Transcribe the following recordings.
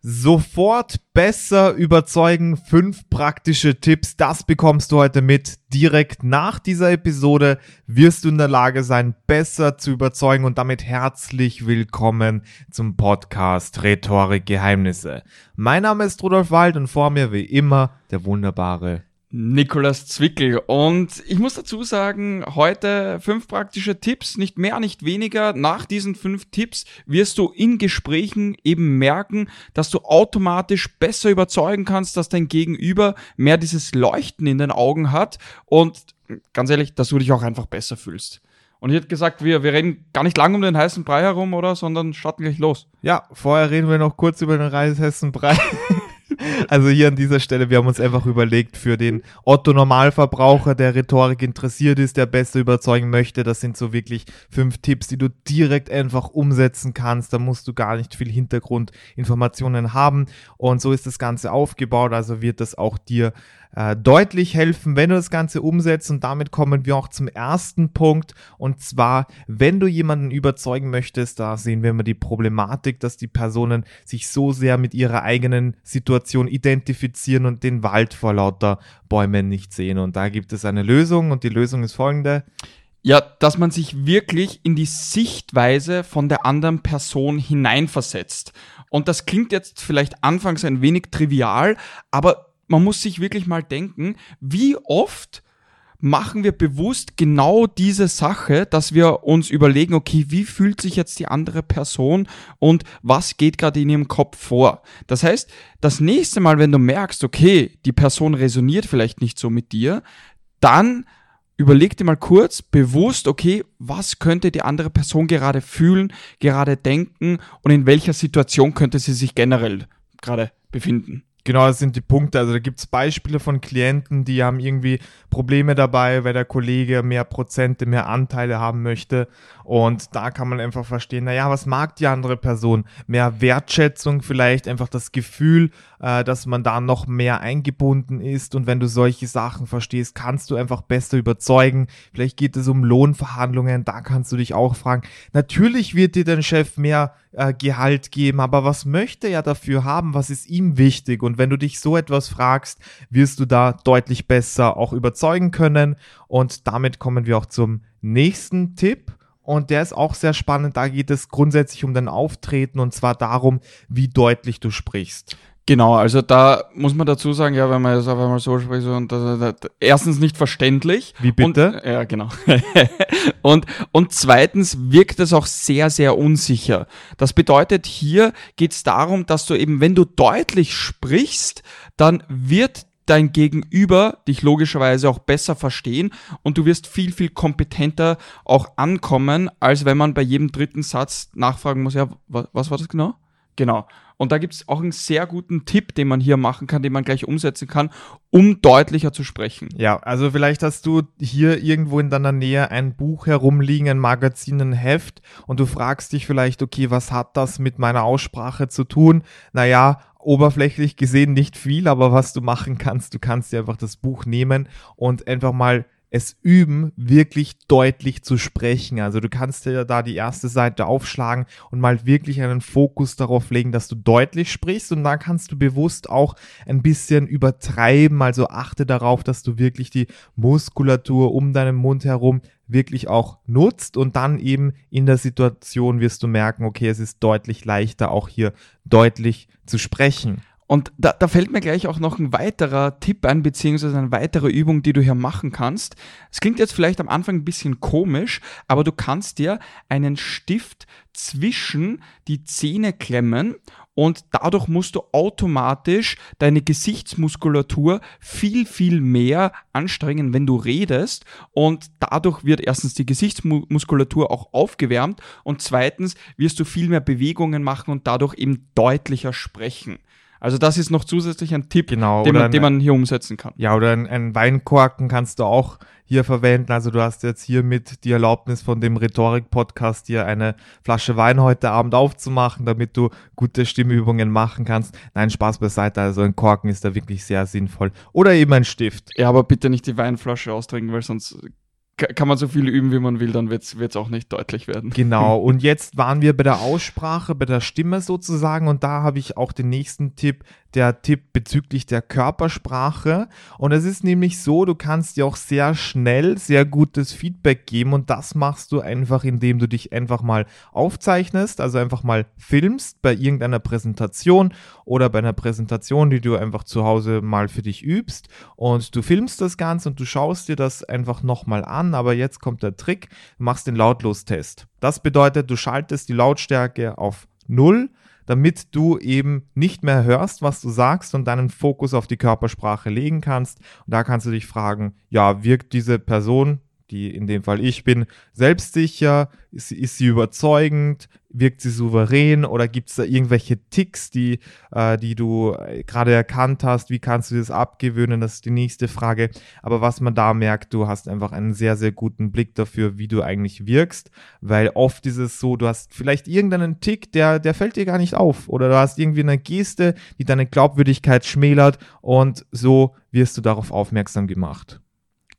Sofort besser überzeugen, fünf praktische Tipps, das bekommst du heute mit. Direkt nach dieser Episode wirst du in der Lage sein, besser zu überzeugen und damit herzlich willkommen zum Podcast Rhetorik Geheimnisse. Mein Name ist Rudolf Wald und vor mir wie immer der wunderbare Nikolas Zwickel. Und ich muss dazu sagen, heute fünf praktische Tipps, nicht mehr, nicht weniger. Nach diesen fünf Tipps wirst du in Gesprächen eben merken, dass du automatisch besser überzeugen kannst, dass dein Gegenüber mehr dieses Leuchten in den Augen hat und ganz ehrlich, dass du dich auch einfach besser fühlst. Und ich hätte gesagt, wir, wir reden gar nicht lang um den heißen Brei herum, oder? Sondern starten gleich los. Ja, vorher reden wir noch kurz über den heißen Brei. Also hier an dieser Stelle, wir haben uns einfach überlegt, für den Otto Normalverbraucher, der Rhetorik interessiert ist, der besser überzeugen möchte, das sind so wirklich fünf Tipps, die du direkt einfach umsetzen kannst. Da musst du gar nicht viel Hintergrundinformationen haben. Und so ist das Ganze aufgebaut. Also wird das auch dir äh, deutlich helfen, wenn du das Ganze umsetzt. Und damit kommen wir auch zum ersten Punkt. Und zwar, wenn du jemanden überzeugen möchtest, da sehen wir immer die Problematik, dass die Personen sich so sehr mit ihrer eigenen Situation identifizieren und den Wald vor lauter Bäumen nicht sehen. Und da gibt es eine Lösung und die Lösung ist folgende. Ja, dass man sich wirklich in die Sichtweise von der anderen Person hineinversetzt. Und das klingt jetzt vielleicht anfangs ein wenig trivial, aber man muss sich wirklich mal denken, wie oft machen wir bewusst genau diese Sache, dass wir uns überlegen, okay, wie fühlt sich jetzt die andere Person und was geht gerade in ihrem Kopf vor. Das heißt, das nächste Mal, wenn du merkst, okay, die Person resoniert vielleicht nicht so mit dir, dann überleg dir mal kurz bewusst, okay, was könnte die andere Person gerade fühlen, gerade denken und in welcher Situation könnte sie sich generell gerade befinden. Genau, das sind die Punkte. Also da gibt es Beispiele von Klienten, die haben irgendwie Probleme dabei, weil der Kollege mehr Prozente, mehr Anteile haben möchte. Und da kann man einfach verstehen, naja, was mag die andere Person? Mehr Wertschätzung vielleicht, einfach das Gefühl, äh, dass man da noch mehr eingebunden ist. Und wenn du solche Sachen verstehst, kannst du einfach besser überzeugen. Vielleicht geht es um Lohnverhandlungen, da kannst du dich auch fragen. Natürlich wird dir dein Chef mehr äh, Gehalt geben, aber was möchte er dafür haben? Was ist ihm wichtig? Und wenn du dich so etwas fragst, wirst du da deutlich besser auch überzeugen können. Und damit kommen wir auch zum nächsten Tipp. Und der ist auch sehr spannend. Da geht es grundsätzlich um dein Auftreten und zwar darum, wie deutlich du sprichst. Genau, also da muss man dazu sagen, ja, wenn man jetzt auf einmal so spricht und das, das, das, erstens nicht verständlich. Wie bitte? Und, ja, genau. und, und zweitens wirkt es auch sehr, sehr unsicher. Das bedeutet, hier geht es darum, dass du eben, wenn du deutlich sprichst, dann wird dein Gegenüber dich logischerweise auch besser verstehen und du wirst viel, viel kompetenter auch ankommen, als wenn man bei jedem dritten Satz nachfragen muss, ja, was, was war das genau? Genau. Und da gibt es auch einen sehr guten Tipp, den man hier machen kann, den man gleich umsetzen kann, um deutlicher zu sprechen. Ja, also vielleicht hast du hier irgendwo in deiner Nähe ein Buch herumliegen, ein Magazin, ein Heft und du fragst dich vielleicht, okay, was hat das mit meiner Aussprache zu tun? Naja, oberflächlich gesehen nicht viel, aber was du machen kannst, du kannst dir einfach das Buch nehmen und einfach mal es üben, wirklich deutlich zu sprechen. Also du kannst dir da die erste Seite aufschlagen und mal wirklich einen Fokus darauf legen, dass du deutlich sprichst und dann kannst du bewusst auch ein bisschen übertreiben. Also achte darauf, dass du wirklich die Muskulatur um deinen Mund herum wirklich auch nutzt und dann eben in der Situation wirst du merken, okay, es ist deutlich leichter auch hier deutlich zu sprechen. Und da, da fällt mir gleich auch noch ein weiterer Tipp ein, beziehungsweise eine weitere Übung, die du hier machen kannst. Es klingt jetzt vielleicht am Anfang ein bisschen komisch, aber du kannst dir einen Stift zwischen die Zähne klemmen und dadurch musst du automatisch deine Gesichtsmuskulatur viel, viel mehr anstrengen, wenn du redest und dadurch wird erstens die Gesichtsmuskulatur auch aufgewärmt und zweitens wirst du viel mehr Bewegungen machen und dadurch eben deutlicher sprechen. Also das ist noch zusätzlich ein Tipp, genau, den, man, ein, den man hier umsetzen kann. Ja, oder ein, ein Weinkorken kannst du auch hier verwenden. Also du hast jetzt hier mit die Erlaubnis von dem Rhetorik-Podcast hier eine Flasche Wein heute Abend aufzumachen, damit du gute Stimmübungen machen kannst. Nein, Spaß beiseite. Also ein Korken ist da wirklich sehr sinnvoll. Oder eben ein Stift. Ja, aber bitte nicht die Weinflasche austrinken, weil sonst kann man so viel üben, wie man will, dann wird es auch nicht deutlich werden. Genau, und jetzt waren wir bei der Aussprache, bei der Stimme sozusagen und da habe ich auch den nächsten Tipp, der Tipp bezüglich der Körpersprache. Und es ist nämlich so, du kannst dir auch sehr schnell sehr gutes Feedback geben und das machst du einfach, indem du dich einfach mal aufzeichnest, also einfach mal filmst bei irgendeiner Präsentation oder bei einer Präsentation, die du einfach zu Hause mal für dich übst und du filmst das Ganze und du schaust dir das einfach nochmal an. Aber jetzt kommt der Trick, du machst den Lautlostest. Das bedeutet, du schaltest die Lautstärke auf Null damit du eben nicht mehr hörst, was du sagst und deinen Fokus auf die Körpersprache legen kannst. Und da kannst du dich fragen, ja, wirkt diese Person, die in dem Fall ich bin, selbstsicher? Ist, ist sie überzeugend? Wirkt sie souverän? Oder gibt es da irgendwelche Ticks, die, äh, die du äh, gerade erkannt hast? Wie kannst du das abgewöhnen? Das ist die nächste Frage. Aber was man da merkt, du hast einfach einen sehr, sehr guten Blick dafür, wie du eigentlich wirkst. Weil oft ist es so, du hast vielleicht irgendeinen Tick, der, der fällt dir gar nicht auf. Oder du hast irgendwie eine Geste, die deine Glaubwürdigkeit schmälert. Und so wirst du darauf aufmerksam gemacht.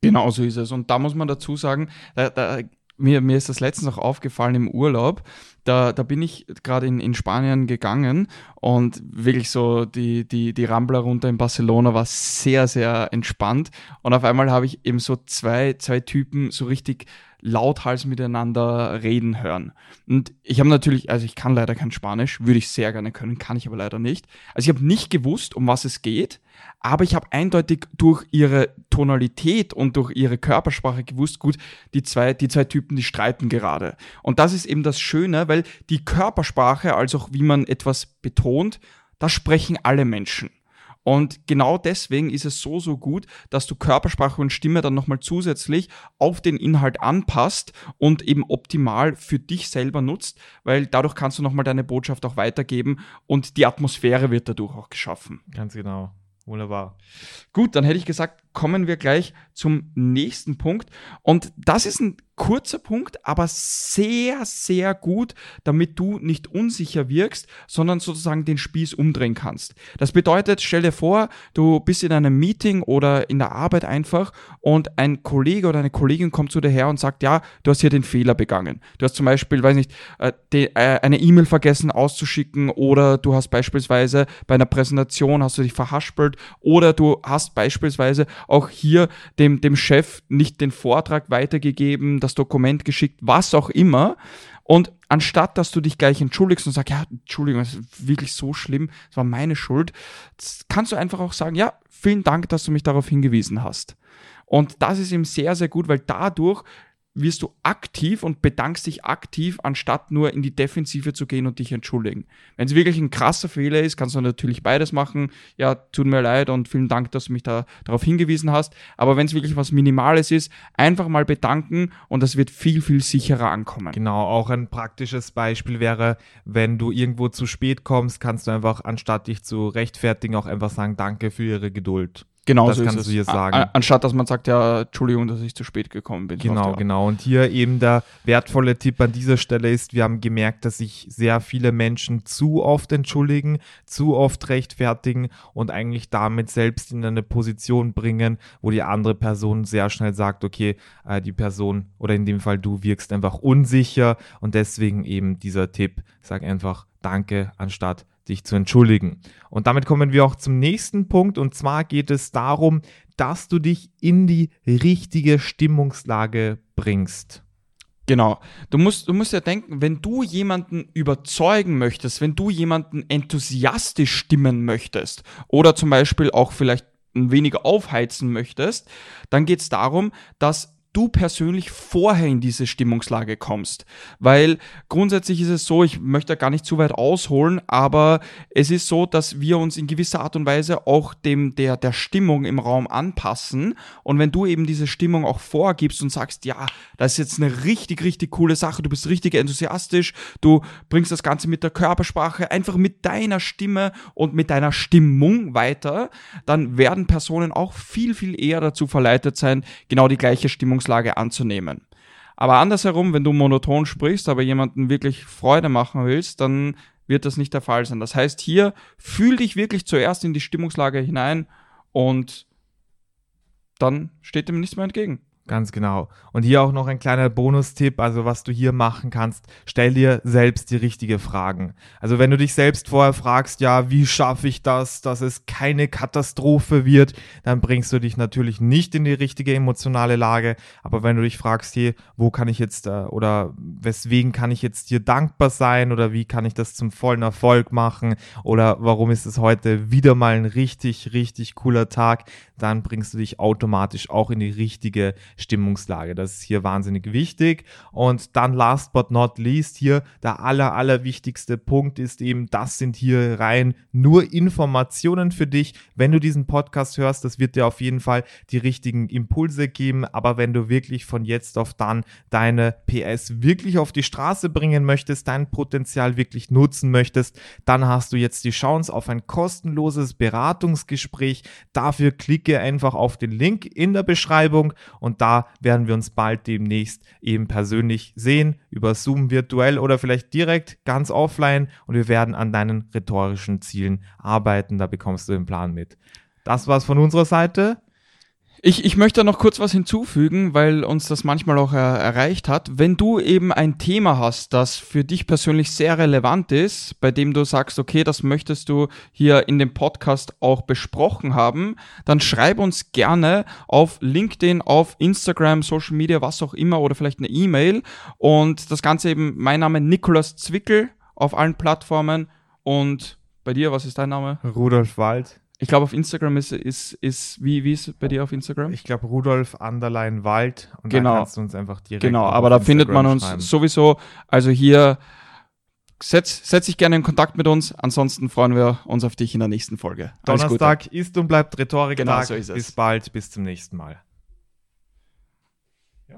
Genau so ist es. Und da muss man dazu sagen, da, da, mir, mir ist das letztens auch aufgefallen im Urlaub. Da, da bin ich gerade in, in Spanien gegangen und wirklich so die, die, die Rambler runter in Barcelona war sehr, sehr entspannt. Und auf einmal habe ich eben so zwei, zwei Typen so richtig lauthals miteinander reden hören. Und ich habe natürlich, also ich kann leider kein Spanisch, würde ich sehr gerne können, kann ich aber leider nicht. Also ich habe nicht gewusst, um was es geht, aber ich habe eindeutig durch ihre Tonalität und durch ihre Körpersprache gewusst, gut, die zwei, die zwei Typen, die streiten gerade. Und das ist eben das Schöne, weil die Körpersprache, also auch wie man etwas betont, das sprechen alle Menschen. Und genau deswegen ist es so, so gut, dass du Körpersprache und Stimme dann nochmal zusätzlich auf den Inhalt anpasst und eben optimal für dich selber nutzt, weil dadurch kannst du nochmal deine Botschaft auch weitergeben und die Atmosphäre wird dadurch auch geschaffen. Ganz genau. Wunderbar. Gut, dann hätte ich gesagt, kommen wir gleich zum nächsten Punkt. Und das ist ein kurzer Punkt, aber sehr, sehr gut, damit du nicht unsicher wirkst, sondern sozusagen den Spieß umdrehen kannst. Das bedeutet, stell dir vor, du bist in einem Meeting oder in der Arbeit einfach und ein Kollege oder eine Kollegin kommt zu dir her und sagt, ja, du hast hier den Fehler begangen. Du hast zum Beispiel, weiß nicht, äh, äh, eine E-Mail vergessen auszuschicken oder du hast beispielsweise bei einer Präsentation hast du dich verhaspelt oder du hast beispielsweise auch hier dem, dem Chef nicht den Vortrag weitergegeben, das Dokument geschickt, was auch immer. Und anstatt, dass du dich gleich entschuldigst und sagst, ja, Entschuldigung, es ist wirklich so schlimm, es war meine Schuld, kannst du einfach auch sagen, ja, vielen Dank, dass du mich darauf hingewiesen hast. Und das ist eben sehr, sehr gut, weil dadurch wirst du aktiv und bedankst dich aktiv, anstatt nur in die Defensive zu gehen und dich entschuldigen. Wenn es wirklich ein krasser Fehler ist, kannst du natürlich beides machen. Ja, tut mir leid und vielen Dank, dass du mich da darauf hingewiesen hast. Aber wenn es wirklich was Minimales ist, einfach mal bedanken und das wird viel, viel sicherer ankommen. Genau, auch ein praktisches Beispiel wäre, wenn du irgendwo zu spät kommst, kannst du einfach, anstatt dich zu rechtfertigen, auch einfach sagen, danke für Ihre Geduld. Genau, das so kannst du hier sagen. Anstatt dass man sagt, ja, Entschuldigung, dass ich zu spät gekommen bin. Genau, genau. Und hier eben der wertvolle Tipp an dieser Stelle ist, wir haben gemerkt, dass sich sehr viele Menschen zu oft entschuldigen, zu oft rechtfertigen und eigentlich damit selbst in eine Position bringen, wo die andere Person sehr schnell sagt, okay, äh, die Person oder in dem Fall du wirkst einfach unsicher und deswegen eben dieser Tipp, sag einfach Danke anstatt dich zu entschuldigen. Und damit kommen wir auch zum nächsten Punkt und zwar geht es darum, dass du dich in die richtige Stimmungslage bringst. Genau. Du musst, du musst ja denken, wenn du jemanden überzeugen möchtest, wenn du jemanden enthusiastisch stimmen möchtest oder zum Beispiel auch vielleicht ein wenig aufheizen möchtest, dann geht es darum, dass du persönlich vorher in diese Stimmungslage kommst. Weil grundsätzlich ist es so, ich möchte gar nicht zu weit ausholen, aber es ist so, dass wir uns in gewisser Art und Weise auch dem der, der Stimmung im Raum anpassen. Und wenn du eben diese Stimmung auch vorgibst und sagst, ja, das ist jetzt eine richtig, richtig coole Sache, du bist richtig enthusiastisch, du bringst das Ganze mit der Körpersprache, einfach mit deiner Stimme und mit deiner Stimmung weiter, dann werden Personen auch viel, viel eher dazu verleitet sein, genau die gleiche Stimmung Stimmungslage anzunehmen. Aber andersherum, wenn du monoton sprichst, aber jemanden wirklich Freude machen willst, dann wird das nicht der Fall sein. Das heißt, hier fühl dich wirklich zuerst in die Stimmungslage hinein und dann steht dem nichts mehr entgegen. Ganz genau. Und hier auch noch ein kleiner Bonustipp, also was du hier machen kannst, stell dir selbst die richtige Fragen. Also wenn du dich selbst vorher fragst, ja, wie schaffe ich das, dass es keine Katastrophe wird, dann bringst du dich natürlich nicht in die richtige emotionale Lage. Aber wenn du dich fragst, hier, wo kann ich jetzt äh, oder weswegen kann ich jetzt hier dankbar sein oder wie kann ich das zum vollen Erfolg machen oder warum ist es heute wieder mal ein richtig, richtig cooler Tag, dann bringst du dich automatisch auch in die richtige Stimmungslage. Das ist hier wahnsinnig wichtig. Und dann last but not least hier der aller, aller wichtigste Punkt ist eben, das sind hier rein nur Informationen für dich. Wenn du diesen Podcast hörst, das wird dir auf jeden Fall die richtigen Impulse geben. Aber wenn du wirklich von jetzt auf dann deine PS wirklich auf die Straße bringen möchtest, dein Potenzial wirklich nutzen möchtest, dann hast du jetzt die Chance auf ein kostenloses Beratungsgespräch. Dafür klicke einfach auf den Link in der Beschreibung und da da werden wir uns bald demnächst eben persönlich sehen, über Zoom virtuell oder vielleicht direkt ganz offline und wir werden an deinen rhetorischen Zielen arbeiten. Da bekommst du den Plan mit. Das war's von unserer Seite. Ich, ich möchte noch kurz was hinzufügen, weil uns das manchmal auch äh, erreicht hat. Wenn du eben ein Thema hast, das für dich persönlich sehr relevant ist, bei dem du sagst, okay, das möchtest du hier in dem Podcast auch besprochen haben, dann schreib uns gerne auf LinkedIn, auf Instagram, Social Media, was auch immer oder vielleicht eine E-Mail. Und das Ganze eben, mein Name Nikolas Zwickel auf allen Plattformen. Und bei dir, was ist dein Name? Rudolf Wald. Ich glaube, auf Instagram ist, ist, ist wie, wie ist bei dir auf Instagram? Ich glaube, Rudolf Underline Wald. Und genau. da kannst du uns einfach direkt Genau, aber da findet man uns schreiben. sowieso. Also hier setz, setz dich gerne in Kontakt mit uns. Ansonsten freuen wir uns auf dich in der nächsten Folge. Alles Donnerstag ist und bleibt Rhetorik. Genau, so ist es. Bis bald, bis zum nächsten Mal.